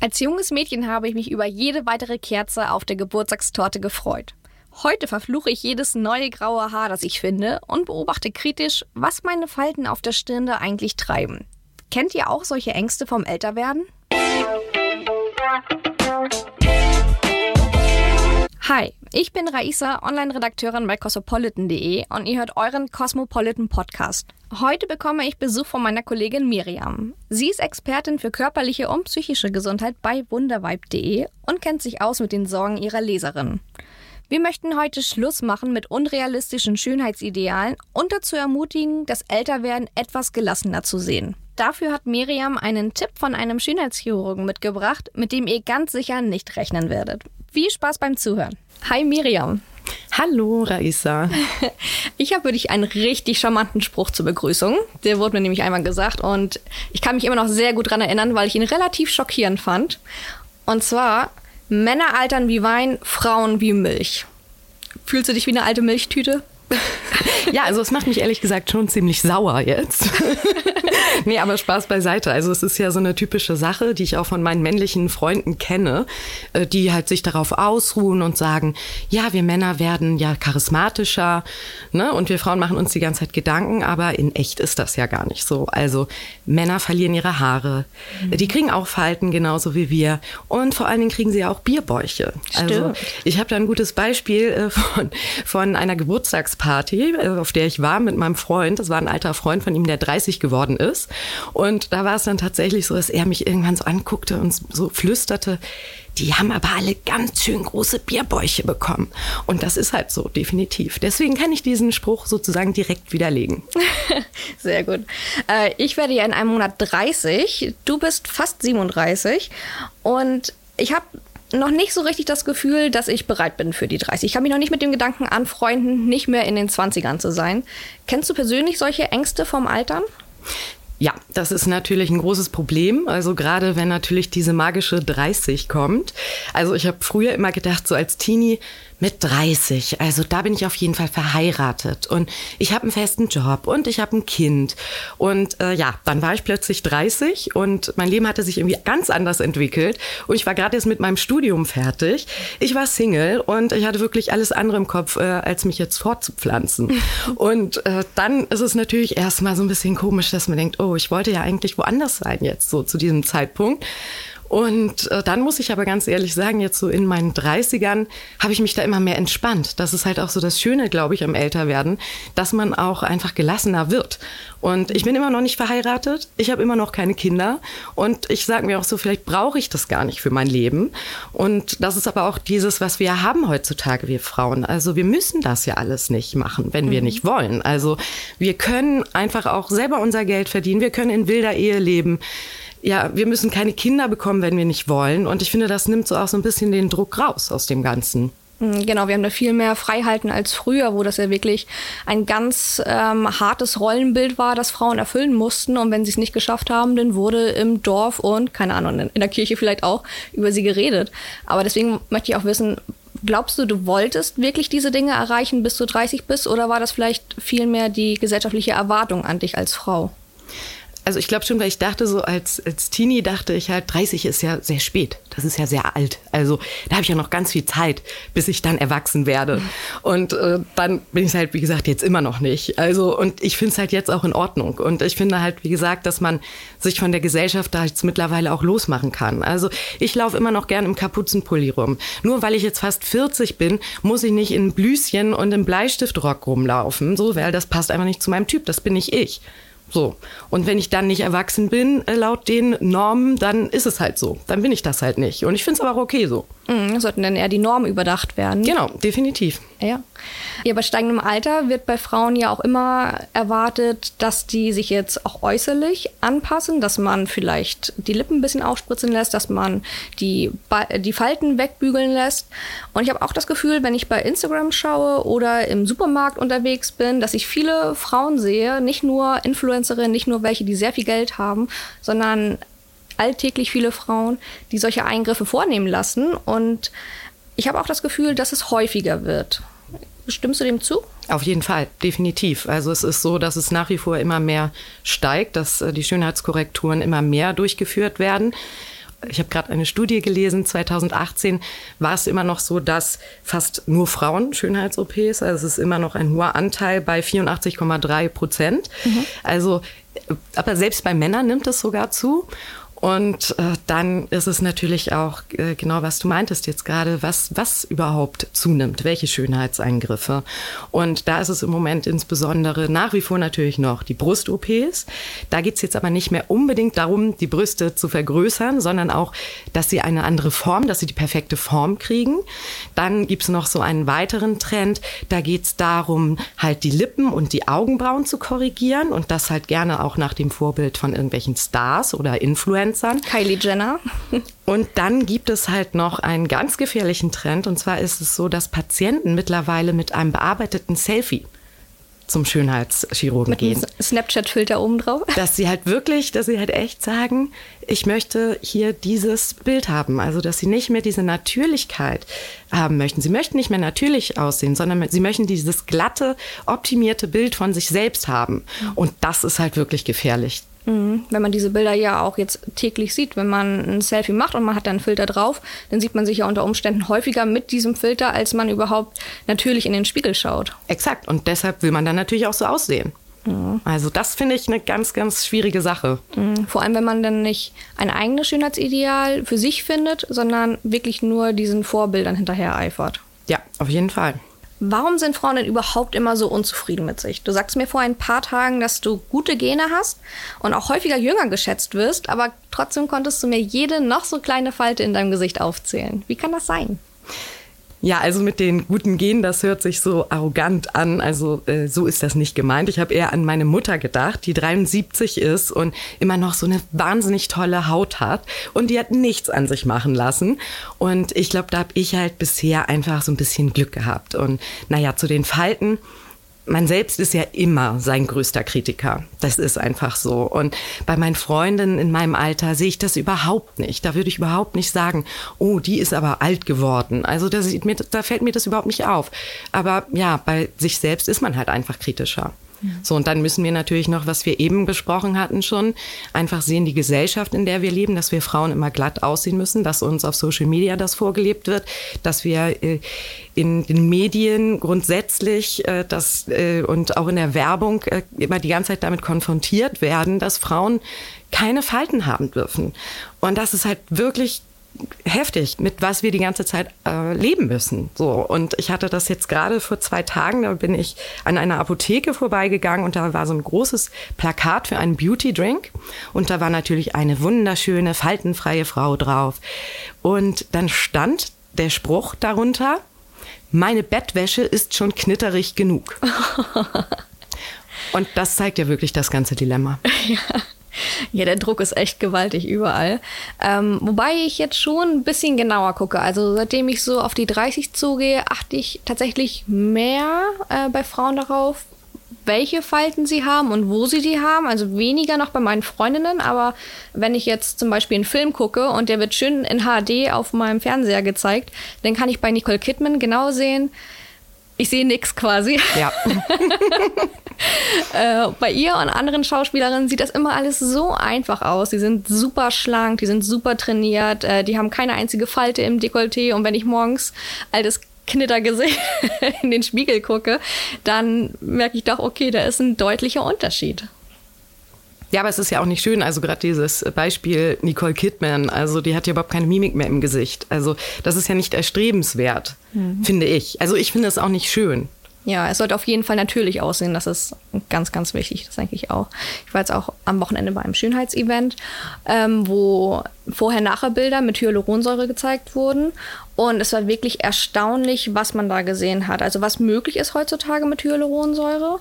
Als junges Mädchen habe ich mich über jede weitere Kerze auf der Geburtstagstorte gefreut. Heute verfluche ich jedes neue graue Haar, das ich finde, und beobachte kritisch, was meine Falten auf der Stirne eigentlich treiben. Kennt ihr auch solche Ängste vom Älterwerden? Hi, ich bin Raisa, Online-Redakteurin bei cosmopolitan.de und ihr hört euren Cosmopolitan Podcast. Heute bekomme ich Besuch von meiner Kollegin Miriam. Sie ist Expertin für körperliche und psychische Gesundheit bei wundervibe.de und kennt sich aus mit den Sorgen ihrer Leserinnen. Wir möchten heute Schluss machen mit unrealistischen Schönheitsidealen und dazu ermutigen, das Älterwerden etwas gelassener zu sehen. Dafür hat Miriam einen Tipp von einem Schönheitschirurgen mitgebracht, mit dem ihr ganz sicher nicht rechnen werdet. Viel Spaß beim Zuhören. Hi Miriam. Hallo Raisa. Ich habe für dich einen richtig charmanten Spruch zur Begrüßung. Der wurde mir nämlich einmal gesagt und ich kann mich immer noch sehr gut daran erinnern, weil ich ihn relativ schockierend fand. Und zwar, Männer altern wie Wein, Frauen wie Milch. Fühlst du dich wie eine alte Milchtüte? Ja, also es macht mich ehrlich gesagt schon ziemlich sauer jetzt. nee, aber Spaß beiseite. Also es ist ja so eine typische Sache, die ich auch von meinen männlichen Freunden kenne, äh, die halt sich darauf ausruhen und sagen, ja, wir Männer werden ja charismatischer, ne? Und wir Frauen machen uns die ganze Zeit Gedanken, aber in echt ist das ja gar nicht so. Also Männer verlieren ihre Haare, mhm. die kriegen auch Falten genauso wie wir und vor allen Dingen kriegen sie ja auch Bierbäuche. Also Stimmt. Also ich habe da ein gutes Beispiel äh, von, von einer Geburtstagsparty, äh, auf der ich war mit meinem Freund. Das war ein alter Freund von ihm, der 30 geworden ist. Und da war es dann tatsächlich so, dass er mich irgendwann so anguckte und so flüsterte, die haben aber alle ganz schön große Bierbäuche bekommen. Und das ist halt so, definitiv. Deswegen kann ich diesen Spruch sozusagen direkt widerlegen. Sehr gut. Äh, ich werde ja in einem Monat 30. Du bist fast 37. Und ich habe noch nicht so richtig das Gefühl, dass ich bereit bin für die 30. Ich habe mich noch nicht mit dem Gedanken anfreunden, nicht mehr in den 20ern zu sein. Kennst du persönlich solche Ängste vom Altern? Ja, das ist natürlich ein großes Problem. Also gerade wenn natürlich diese magische 30 kommt. Also ich habe früher immer gedacht, so als Teenie, mit 30. Also da bin ich auf jeden Fall verheiratet und ich habe einen festen Job und ich habe ein Kind. Und äh, ja, dann war ich plötzlich 30 und mein Leben hatte sich irgendwie ganz anders entwickelt. Und ich war gerade jetzt mit meinem Studium fertig. Ich war Single und ich hatte wirklich alles andere im Kopf, äh, als mich jetzt fortzupflanzen. und äh, dann ist es natürlich erstmal so ein bisschen komisch, dass man denkt, oh, ich wollte ja eigentlich woanders sein jetzt so zu diesem Zeitpunkt. Und äh, dann muss ich aber ganz ehrlich sagen, jetzt so in meinen 30ern habe ich mich da immer mehr entspannt. Das ist halt auch so das Schöne, glaube ich, am Älterwerden, dass man auch einfach gelassener wird. Und ich bin immer noch nicht verheiratet, ich habe immer noch keine Kinder und ich sage mir auch so, vielleicht brauche ich das gar nicht für mein Leben. Und das ist aber auch dieses, was wir haben heutzutage, wir Frauen. Also wir müssen das ja alles nicht machen, wenn wir mhm. nicht wollen. Also wir können einfach auch selber unser Geld verdienen, wir können in wilder Ehe leben ja, wir müssen keine Kinder bekommen, wenn wir nicht wollen. Und ich finde, das nimmt so auch so ein bisschen den Druck raus aus dem Ganzen. Mhm, genau, wir haben da viel mehr Freiheiten als früher, wo das ja wirklich ein ganz ähm, hartes Rollenbild war, das Frauen erfüllen mussten. Und wenn sie es nicht geschafft haben, dann wurde im Dorf und, keine Ahnung, in der Kirche vielleicht auch über sie geredet. Aber deswegen möchte ich auch wissen, glaubst du, du wolltest wirklich diese Dinge erreichen, bis du 30 bist? Oder war das vielleicht vielmehr die gesellschaftliche Erwartung an dich als Frau? Also ich glaube schon, weil ich dachte so als, als Teenie dachte ich halt, 30 ist ja sehr spät. Das ist ja sehr alt. Also da habe ich ja noch ganz viel Zeit, bis ich dann erwachsen werde. Und äh, dann bin ich halt, wie gesagt, jetzt immer noch nicht. Also und ich finde es halt jetzt auch in Ordnung. Und ich finde halt, wie gesagt, dass man sich von der Gesellschaft da jetzt mittlerweile auch losmachen kann. Also ich laufe immer noch gern im Kapuzenpulli rum. Nur weil ich jetzt fast 40 bin, muss ich nicht in Blüschen und im Bleistiftrock rumlaufen. So, weil das passt einfach nicht zu meinem Typ. Das bin nicht ich. So. Und wenn ich dann nicht erwachsen bin, äh, laut den Normen, dann ist es halt so. Dann bin ich das halt nicht. Und ich finde es aber auch okay so. Mhm, sollten dann eher die Normen überdacht werden. Genau, definitiv. Ja. ja. Bei steigendem Alter wird bei Frauen ja auch immer erwartet, dass die sich jetzt auch äußerlich anpassen, dass man vielleicht die Lippen ein bisschen aufspritzen lässt, dass man die, die Falten wegbügeln lässt. Und ich habe auch das Gefühl, wenn ich bei Instagram schaue oder im Supermarkt unterwegs bin, dass ich viele Frauen sehe, nicht nur Influencerinnen, nicht nur welche, die sehr viel Geld haben, sondern alltäglich viele Frauen, die solche Eingriffe vornehmen lassen. Und ich habe auch das Gefühl, dass es häufiger wird. Stimmst du dem zu? Auf jeden Fall, definitiv. Also es ist so, dass es nach wie vor immer mehr steigt, dass äh, die Schönheitskorrekturen immer mehr durchgeführt werden. ich habe gerade eine Studie gelesen, 2018 war es immer noch so, dass fast nur Frauen Schönheits-OPs, also es ist immer noch ein hoher Anteil bei 84,3 Prozent. Mhm. Also, aber selbst bei Männern nimmt es sogar zu. Und äh, dann ist es natürlich auch äh, genau, was du meintest jetzt gerade, was, was überhaupt zunimmt, welche Schönheitseingriffe. Und da ist es im Moment insbesondere nach wie vor natürlich noch die Brust-OPs. Da geht's jetzt aber nicht mehr unbedingt darum, die Brüste zu vergrößern, sondern auch, dass sie eine andere Form, dass sie die perfekte Form kriegen. Dann gibt's noch so einen weiteren Trend, da geht's darum, halt die Lippen und die Augenbrauen zu korrigieren und das halt gerne auch nach dem Vorbild von irgendwelchen Stars oder Influencern Influencern. Kylie Jenner. Und dann gibt es halt noch einen ganz gefährlichen Trend. Und zwar ist es so, dass Patienten mittlerweile mit einem bearbeiteten Selfie zum Schönheitschirurgen Mit gehen. Snapchat-Filter oben drauf. Dass sie halt wirklich, dass sie halt echt sagen, ich möchte hier dieses Bild haben. Also, dass sie nicht mehr diese Natürlichkeit haben möchten. Sie möchten nicht mehr natürlich aussehen, sondern sie möchten dieses glatte, optimierte Bild von sich selbst haben. Und das ist halt wirklich gefährlich. Mhm. Wenn man diese Bilder ja auch jetzt täglich sieht, wenn man ein Selfie macht und man hat da einen Filter drauf, dann sieht man sich ja unter Umständen häufiger mit diesem Filter, als man überhaupt natürlich in den Spiegel schaut. Exakt. Und deshalb will man dann natürlich auch so aussehen. Mhm. Also das finde ich eine ganz, ganz schwierige Sache. Mhm. Vor allem, wenn man dann nicht ein eigenes Schönheitsideal für sich findet, sondern wirklich nur diesen Vorbildern hinterher eifert. Ja, auf jeden Fall. Warum sind Frauen denn überhaupt immer so unzufrieden mit sich? Du sagst mir vor ein paar Tagen, dass du gute Gene hast und auch häufiger jünger geschätzt wirst, aber trotzdem konntest du mir jede noch so kleine Falte in deinem Gesicht aufzählen. Wie kann das sein? Ja, also mit den guten Genen, das hört sich so arrogant an. Also äh, so ist das nicht gemeint. Ich habe eher an meine Mutter gedacht, die 73 ist und immer noch so eine wahnsinnig tolle Haut hat. Und die hat nichts an sich machen lassen. Und ich glaube, da habe ich halt bisher einfach so ein bisschen Glück gehabt. Und naja, zu den Falten man selbst ist ja immer sein größter Kritiker. Das ist einfach so. Und bei meinen Freundinnen in meinem Alter sehe ich das überhaupt nicht. Da würde ich überhaupt nicht sagen, oh, die ist aber alt geworden. Also da, mir, da fällt mir das überhaupt nicht auf. Aber ja, bei sich selbst ist man halt einfach kritischer. So, und dann müssen wir natürlich noch, was wir eben besprochen hatten schon, einfach sehen, die Gesellschaft, in der wir leben, dass wir Frauen immer glatt aussehen müssen, dass uns auf Social Media das vorgelebt wird, dass wir äh, in den Medien grundsätzlich äh, das, äh, und auch in der Werbung immer die ganze Zeit damit konfrontiert werden, dass Frauen keine Falten haben dürfen. Und das ist halt wirklich heftig, mit was wir die ganze Zeit äh, leben müssen. So und ich hatte das jetzt gerade vor zwei Tagen. Da bin ich an einer Apotheke vorbeigegangen und da war so ein großes Plakat für einen Beauty Drink und da war natürlich eine wunderschöne faltenfreie Frau drauf und dann stand der Spruch darunter: Meine Bettwäsche ist schon knitterig genug. und das zeigt ja wirklich das ganze Dilemma. Ja. Ja, der Druck ist echt gewaltig überall. Ähm, wobei ich jetzt schon ein bisschen genauer gucke. Also seitdem ich so auf die 30 zugehe, achte ich tatsächlich mehr äh, bei Frauen darauf, welche Falten sie haben und wo sie die haben. Also weniger noch bei meinen Freundinnen, aber wenn ich jetzt zum Beispiel einen Film gucke und der wird schön in HD auf meinem Fernseher gezeigt, dann kann ich bei Nicole Kidman genau sehen, ich sehe nichts quasi. Ja. äh, bei ihr und anderen Schauspielerinnen sieht das immer alles so einfach aus. Die sind super schlank, die sind super trainiert, äh, die haben keine einzige Falte im Dekolleté. Und wenn ich morgens altes Knittergesicht in den Spiegel gucke, dann merke ich doch, okay, da ist ein deutlicher Unterschied. Ja, aber es ist ja auch nicht schön. Also gerade dieses Beispiel Nicole Kidman, also die hat ja überhaupt keine Mimik mehr im Gesicht. Also das ist ja nicht erstrebenswert, mhm. finde ich. Also ich finde es auch nicht schön. Ja, es sollte auf jeden Fall natürlich aussehen. Das ist ganz, ganz wichtig. Das denke ich auch. Ich war jetzt auch am Wochenende bei einem Schönheitsevent, ähm, wo Vorher-Nachher-Bilder mit Hyaluronsäure gezeigt wurden. Und es war wirklich erstaunlich, was man da gesehen hat. Also was möglich ist heutzutage mit Hyaluronsäure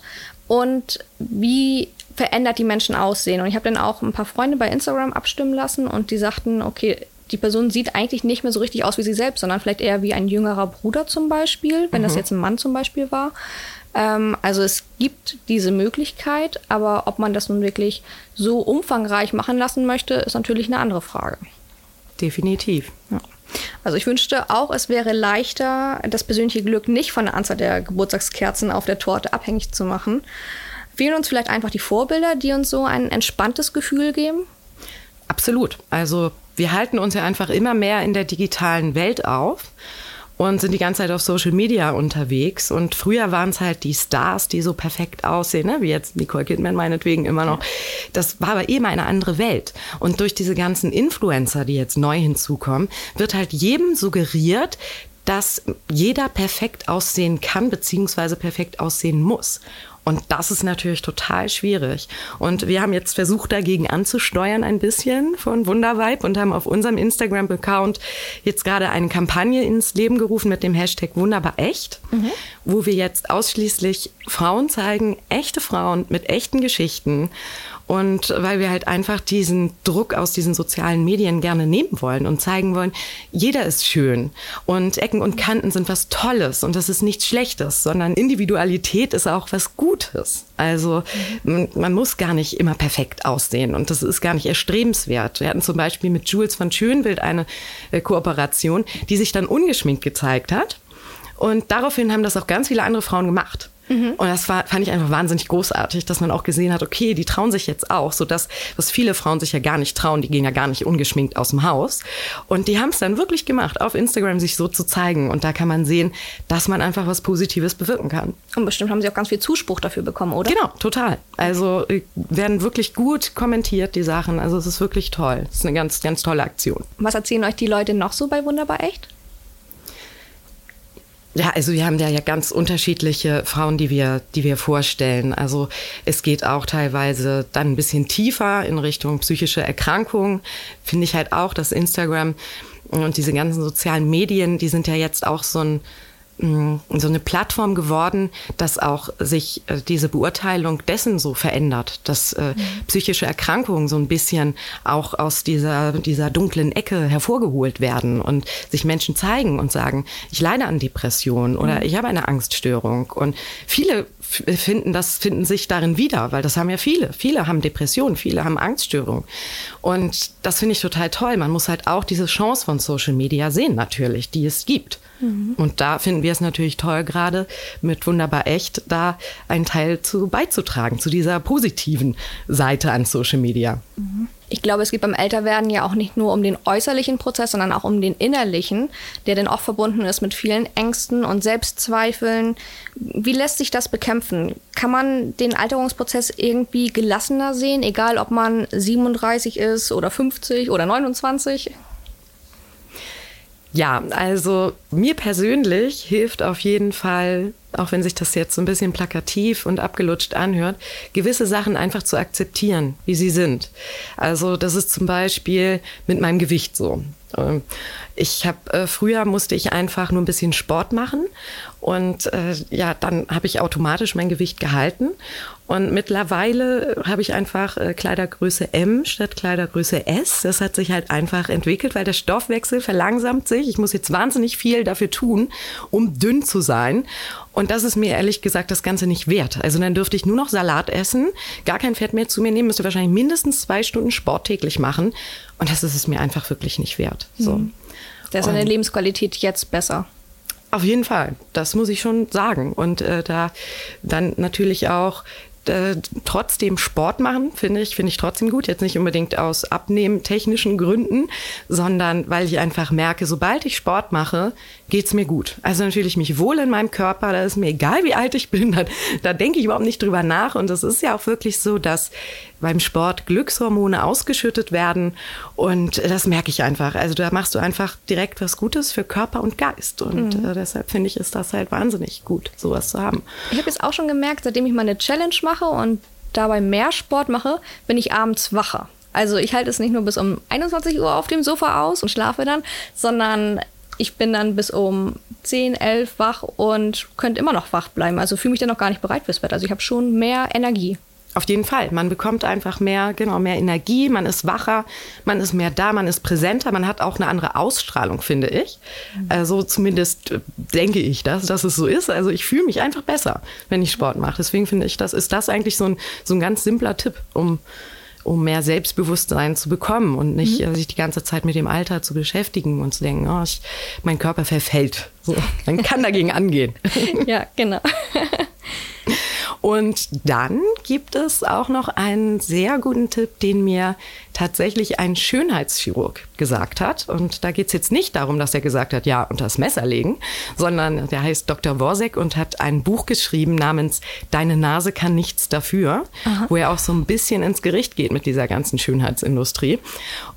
und wie verändert die Menschen aussehen. Und ich habe dann auch ein paar Freunde bei Instagram abstimmen lassen und die sagten, okay, die Person sieht eigentlich nicht mehr so richtig aus wie sie selbst, sondern vielleicht eher wie ein jüngerer Bruder zum Beispiel, wenn mhm. das jetzt ein Mann zum Beispiel war. Ähm, also es gibt diese Möglichkeit, aber ob man das nun wirklich so umfangreich machen lassen möchte, ist natürlich eine andere Frage. Definitiv. Ja. Also ich wünschte auch, es wäre leichter, das persönliche Glück nicht von der Anzahl der Geburtstagskerzen auf der Torte abhängig zu machen, Fehlen uns vielleicht einfach die Vorbilder, die uns so ein entspanntes Gefühl geben? Absolut. Also wir halten uns ja einfach immer mehr in der digitalen Welt auf und sind die ganze Zeit auf Social Media unterwegs. Und früher waren es halt die Stars, die so perfekt aussehen, ne? wie jetzt Nicole Kidman meinetwegen immer noch. Das war aber eben eine andere Welt. Und durch diese ganzen Influencer, die jetzt neu hinzukommen, wird halt jedem suggeriert, dass jeder perfekt aussehen kann, beziehungsweise perfekt aussehen muss. Und das ist natürlich total schwierig. Und wir haben jetzt versucht, dagegen anzusteuern ein bisschen von Wundervibe und haben auf unserem Instagram-Account jetzt gerade eine Kampagne ins Leben gerufen mit dem Hashtag Wunderbar echt, mhm. wo wir jetzt ausschließlich Frauen zeigen, echte Frauen mit echten Geschichten und weil wir halt einfach diesen Druck aus diesen sozialen Medien gerne nehmen wollen und zeigen wollen, jeder ist schön und Ecken und Kanten sind was Tolles und das ist nichts Schlechtes, sondern Individualität ist auch was Gutes. Also man, muss gar nicht immer perfekt aussehen und das ist gar nicht erstrebenswert. Wir hatten zum Beispiel mit Jules von Schönwild eine äh, Kooperation, die sich dann ungeschminkt gezeigt hat. Und daraufhin haben das auch ganz viele andere Frauen gemacht. Mhm. Und das war, fand ich einfach wahnsinnig großartig, dass man auch gesehen hat, okay, die trauen sich jetzt auch, so das, was viele Frauen sich ja gar nicht trauen, die gehen ja gar nicht ungeschminkt aus dem Haus. Und die haben es dann wirklich gemacht, auf Instagram sich so zu zeigen. Und da kann man sehen, dass man einfach was Positives bewirken kann. Und bestimmt haben sie auch ganz viel Zuspruch dafür bekommen, oder? Genau, total. Also äh, werden wirklich gut kommentiert, die Sachen. Also es ist wirklich toll. Es ist eine ganz, ganz tolle Aktion. Was erzählen euch die Leute noch so bei Wunderbar Echt? Ja, also wir haben ja, ja ganz unterschiedliche Frauen, die wir, die wir vorstellen. Also es geht auch teilweise dann ein bisschen tiefer in Richtung psychische Erkrankungen. Finde ich halt auch, dass Instagram und diese ganzen sozialen Medien, die sind ja jetzt auch so ein so eine Plattform geworden, dass auch sich äh, diese Beurteilung dessen so verändert, dass äh, mhm. psychische Erkrankungen so ein bisschen auch aus dieser, dieser dunklen Ecke hervorgeholt werden und sich Menschen zeigen und sagen, ich leide an Depressionen oder mhm. ich habe eine Angststörung. Und viele finden das, finden sich darin wieder, weil das haben ja viele. Viele haben Depressionen, viele haben Angststörungen. Und das finde ich total toll. Man muss halt auch diese Chance von Social Media sehen, natürlich, die es gibt. Mhm. Und da finden wir es natürlich toll, gerade mit Wunderbar Echt, da einen Teil zu beizutragen, zu dieser positiven Seite an Social Media. Mhm. Ich glaube, es geht beim Älterwerden ja auch nicht nur um den äußerlichen Prozess, sondern auch um den innerlichen, der dann auch verbunden ist mit vielen Ängsten und Selbstzweifeln. Wie lässt sich das bekämpfen? Kann man den Alterungsprozess irgendwie gelassener sehen, egal ob man 37 ist oder 50 oder 29? Ja, also mir persönlich hilft auf jeden Fall, auch wenn sich das jetzt so ein bisschen plakativ und abgelutscht anhört, gewisse Sachen einfach zu akzeptieren, wie sie sind. Also das ist zum Beispiel mit meinem Gewicht so. Ähm, ich habe äh, früher musste ich einfach nur ein bisschen Sport machen und äh, ja, dann habe ich automatisch mein Gewicht gehalten und mittlerweile habe ich einfach äh, Kleidergröße M statt Kleidergröße S. Das hat sich halt einfach entwickelt, weil der Stoffwechsel verlangsamt sich. Ich muss jetzt wahnsinnig viel dafür tun, um dünn zu sein. Und das ist mir ehrlich gesagt das Ganze nicht wert. Also dann dürfte ich nur noch Salat essen, gar kein Fett mehr zu mir nehmen, müsste wahrscheinlich mindestens zwei Stunden Sport täglich machen. Und das ist es mir einfach wirklich nicht wert. So. Mhm. Da ist deine Lebensqualität jetzt besser. Auf jeden Fall, das muss ich schon sagen. Und äh, da dann natürlich auch äh, trotzdem Sport machen, finde ich, finde ich trotzdem gut. Jetzt nicht unbedingt aus abnehmtechnischen Gründen, sondern weil ich einfach merke, sobald ich Sport mache, geht's mir gut. Also natürlich mich wohl in meinem Körper, da ist mir egal, wie alt ich bin, da, da denke ich überhaupt nicht drüber nach. Und es ist ja auch wirklich so, dass beim Sport Glückshormone ausgeschüttet werden. Und das merke ich einfach. Also da machst du einfach direkt was Gutes für Körper und Geist. Und mhm. äh, deshalb finde ich, ist das halt wahnsinnig gut, sowas zu haben. Ich habe jetzt auch schon gemerkt, seitdem ich meine Challenge mache und dabei mehr Sport mache, bin ich abends wacher. Also ich halte es nicht nur bis um 21 Uhr auf dem Sofa aus und schlafe dann, sondern ich bin dann bis um 10, 11 wach und könnte immer noch wach bleiben. Also fühle mich dann noch gar nicht bereit fürs Bett. Also ich habe schon mehr Energie. Auf jeden Fall. Man bekommt einfach mehr, genau, mehr Energie, man ist wacher, man ist mehr da, man ist präsenter, man hat auch eine andere Ausstrahlung, finde ich. Also zumindest äh, denke ich das, dass es so ist. Also ich fühle mich einfach besser, wenn ich Sport mache. Deswegen finde ich, das ist das eigentlich so ein, so ein ganz simpler Tipp, um um mehr Selbstbewusstsein zu bekommen und nicht mhm. sich die ganze Zeit mit dem Alter zu beschäftigen und zu denken, oh, ich, mein Körper verfällt. So, man kann dagegen angehen. Ja, genau. Und dann gibt es auch noch einen sehr guten Tipp, den mir tatsächlich ein Schönheitschirurg gesagt hat. Und da geht es jetzt nicht darum, dass er gesagt hat, ja, unter das Messer legen, sondern der heißt Dr. Worsek und hat ein Buch geschrieben namens Deine Nase kann nichts dafür, Aha. wo er auch so ein bisschen ins Gericht geht mit dieser ganzen Schönheitsindustrie.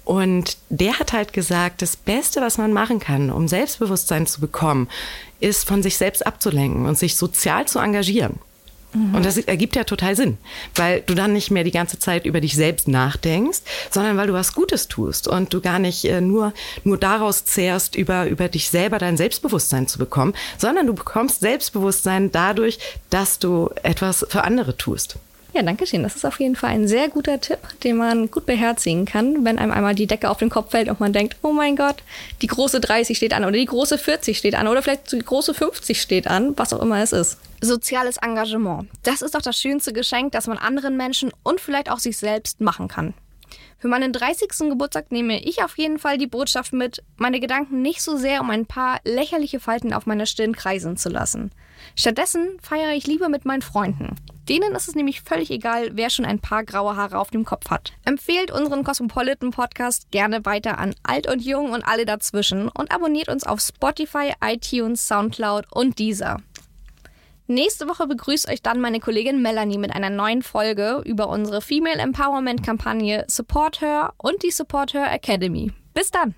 Und der hat halt gesagt, das Beste, was man machen kann, um Selbstbewusstsein zu bekommen, ist von sich selbst abzulenken und sich sozial zu engagieren. Mhm. Und das ergibt ja total Sinn, weil du dann nicht mehr die ganze Zeit über dich selbst nachdenkst, sondern weil du was Gutes tust und du gar nicht äh, nur, nur daraus zehrst, über, über dich selber dein Selbstbewusstsein zu bekommen, sondern du bekommst Selbstbewusstsein dadurch, dass du etwas für andere tust. Ja, danke schön. Das ist auf jeden Fall ein sehr guter Tipp, den man gut beherzigen kann, wenn einem einmal die Decke auf den Kopf fällt und man denkt, oh mein Gott, die große 30 steht an oder die große 40 steht an oder vielleicht die große 50 steht an, was auch immer es ist. Soziales Engagement. Das ist doch das schönste Geschenk, das man anderen Menschen und vielleicht auch sich selbst machen kann. Für meinen 30. Geburtstag nehme ich auf jeden Fall die Botschaft mit, meine Gedanken nicht so sehr um ein paar lächerliche Falten auf meiner Stirn kreisen zu lassen. Stattdessen feiere ich lieber mit meinen Freunden. Denen ist es nämlich völlig egal, wer schon ein paar graue Haare auf dem Kopf hat. Empfehlt unseren Cosmopolitan Podcast gerne weiter an alt und jung und alle dazwischen und abonniert uns auf Spotify, iTunes, Soundcloud und Deezer. Nächste Woche begrüßt euch dann meine Kollegin Melanie mit einer neuen Folge über unsere Female Empowerment Kampagne Support Her und die Support Her Academy. Bis dann!